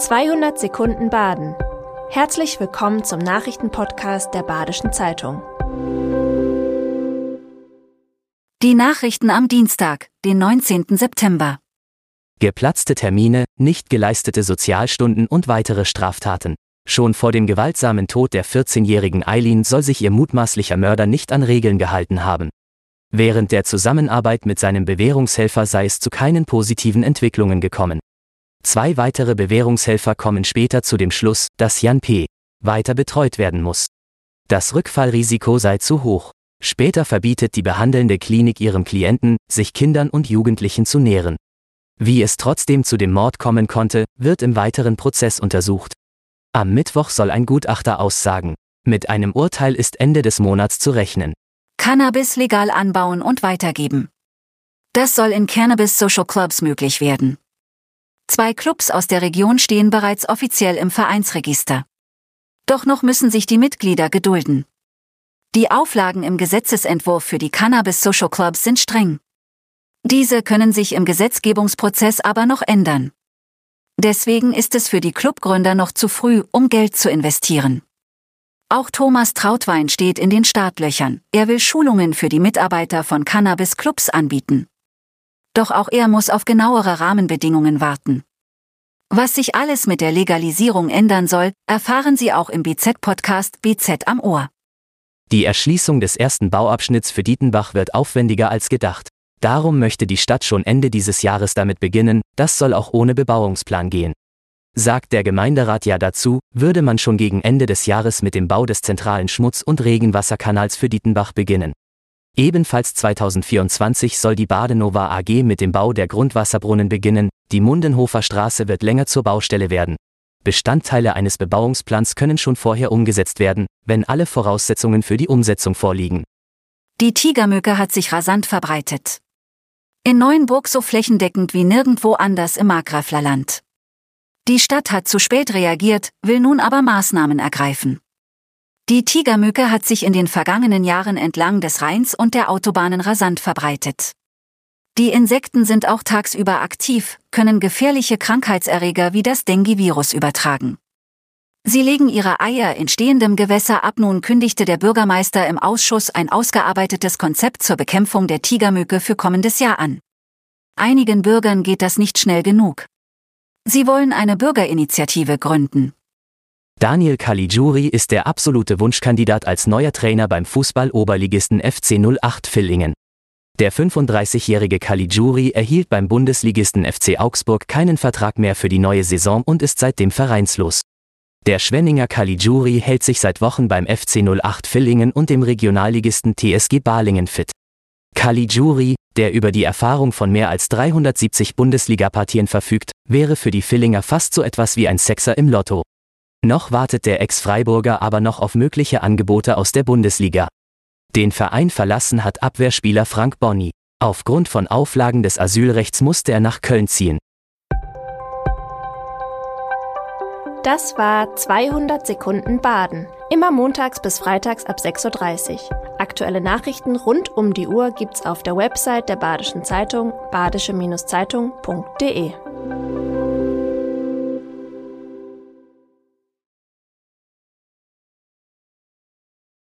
200 Sekunden Baden. Herzlich willkommen zum Nachrichtenpodcast der Badischen Zeitung. Die Nachrichten am Dienstag, den 19. September. Geplatzte Termine, nicht geleistete Sozialstunden und weitere Straftaten. Schon vor dem gewaltsamen Tod der 14-jährigen Eileen soll sich ihr mutmaßlicher Mörder nicht an Regeln gehalten haben. Während der Zusammenarbeit mit seinem Bewährungshelfer sei es zu keinen positiven Entwicklungen gekommen. Zwei weitere Bewährungshelfer kommen später zu dem Schluss, dass Jan P. weiter betreut werden muss. Das Rückfallrisiko sei zu hoch. Später verbietet die behandelnde Klinik ihrem Klienten, sich Kindern und Jugendlichen zu nähren. Wie es trotzdem zu dem Mord kommen konnte, wird im weiteren Prozess untersucht. Am Mittwoch soll ein Gutachter aussagen. Mit einem Urteil ist Ende des Monats zu rechnen. Cannabis legal anbauen und weitergeben. Das soll in Cannabis Social Clubs möglich werden. Zwei Clubs aus der Region stehen bereits offiziell im Vereinsregister. Doch noch müssen sich die Mitglieder gedulden. Die Auflagen im Gesetzesentwurf für die Cannabis Social Clubs sind streng. Diese können sich im Gesetzgebungsprozess aber noch ändern. Deswegen ist es für die Clubgründer noch zu früh, um Geld zu investieren. Auch Thomas Trautwein steht in den Startlöchern. Er will Schulungen für die Mitarbeiter von Cannabis Clubs anbieten doch auch er muss auf genauere Rahmenbedingungen warten. Was sich alles mit der Legalisierung ändern soll, erfahren Sie auch im BZ-Podcast BZ am Ohr. Die Erschließung des ersten Bauabschnitts für Dietenbach wird aufwendiger als gedacht. Darum möchte die Stadt schon Ende dieses Jahres damit beginnen, das soll auch ohne Bebauungsplan gehen. Sagt der Gemeinderat ja dazu, würde man schon gegen Ende des Jahres mit dem Bau des zentralen Schmutz- und Regenwasserkanals für Dietenbach beginnen. Ebenfalls 2024 soll die Badenova AG mit dem Bau der Grundwasserbrunnen beginnen, die Mundenhofer Straße wird länger zur Baustelle werden. Bestandteile eines Bebauungsplans können schon vorher umgesetzt werden, wenn alle Voraussetzungen für die Umsetzung vorliegen. Die Tigermücke hat sich rasant verbreitet. In Neuenburg so flächendeckend wie nirgendwo anders im Markgräflerland. Die Stadt hat zu spät reagiert, will nun aber Maßnahmen ergreifen. Die Tigermücke hat sich in den vergangenen Jahren entlang des Rheins und der Autobahnen rasant verbreitet. Die Insekten sind auch tagsüber aktiv, können gefährliche Krankheitserreger wie das Dengue-Virus übertragen. Sie legen ihre Eier in stehendem Gewässer ab. Nun kündigte der Bürgermeister im Ausschuss ein ausgearbeitetes Konzept zur Bekämpfung der Tigermücke für kommendes Jahr an. Einigen Bürgern geht das nicht schnell genug. Sie wollen eine Bürgerinitiative gründen. Daniel Caligiuri ist der absolute Wunschkandidat als neuer Trainer beim Fußball-Oberligisten FC 08 Villingen. Der 35-jährige Caligiuri erhielt beim Bundesligisten FC Augsburg keinen Vertrag mehr für die neue Saison und ist seitdem vereinslos. Der Schwenninger Caligiuri hält sich seit Wochen beim FC 08 Villingen und dem Regionalligisten TSG Balingen fit. Caligiuri, der über die Erfahrung von mehr als 370 Bundesligapartien verfügt, wäre für die Villinger fast so etwas wie ein Sechser im Lotto. Noch wartet der Ex-Freiburger aber noch auf mögliche Angebote aus der Bundesliga. Den Verein verlassen hat Abwehrspieler Frank Bonni. Aufgrund von Auflagen des Asylrechts musste er nach Köln ziehen. Das war 200 Sekunden Baden. Immer montags bis freitags ab 6.30 Uhr. Aktuelle Nachrichten rund um die Uhr gibt's auf der Website der Badischen Zeitung badische-zeitung.de.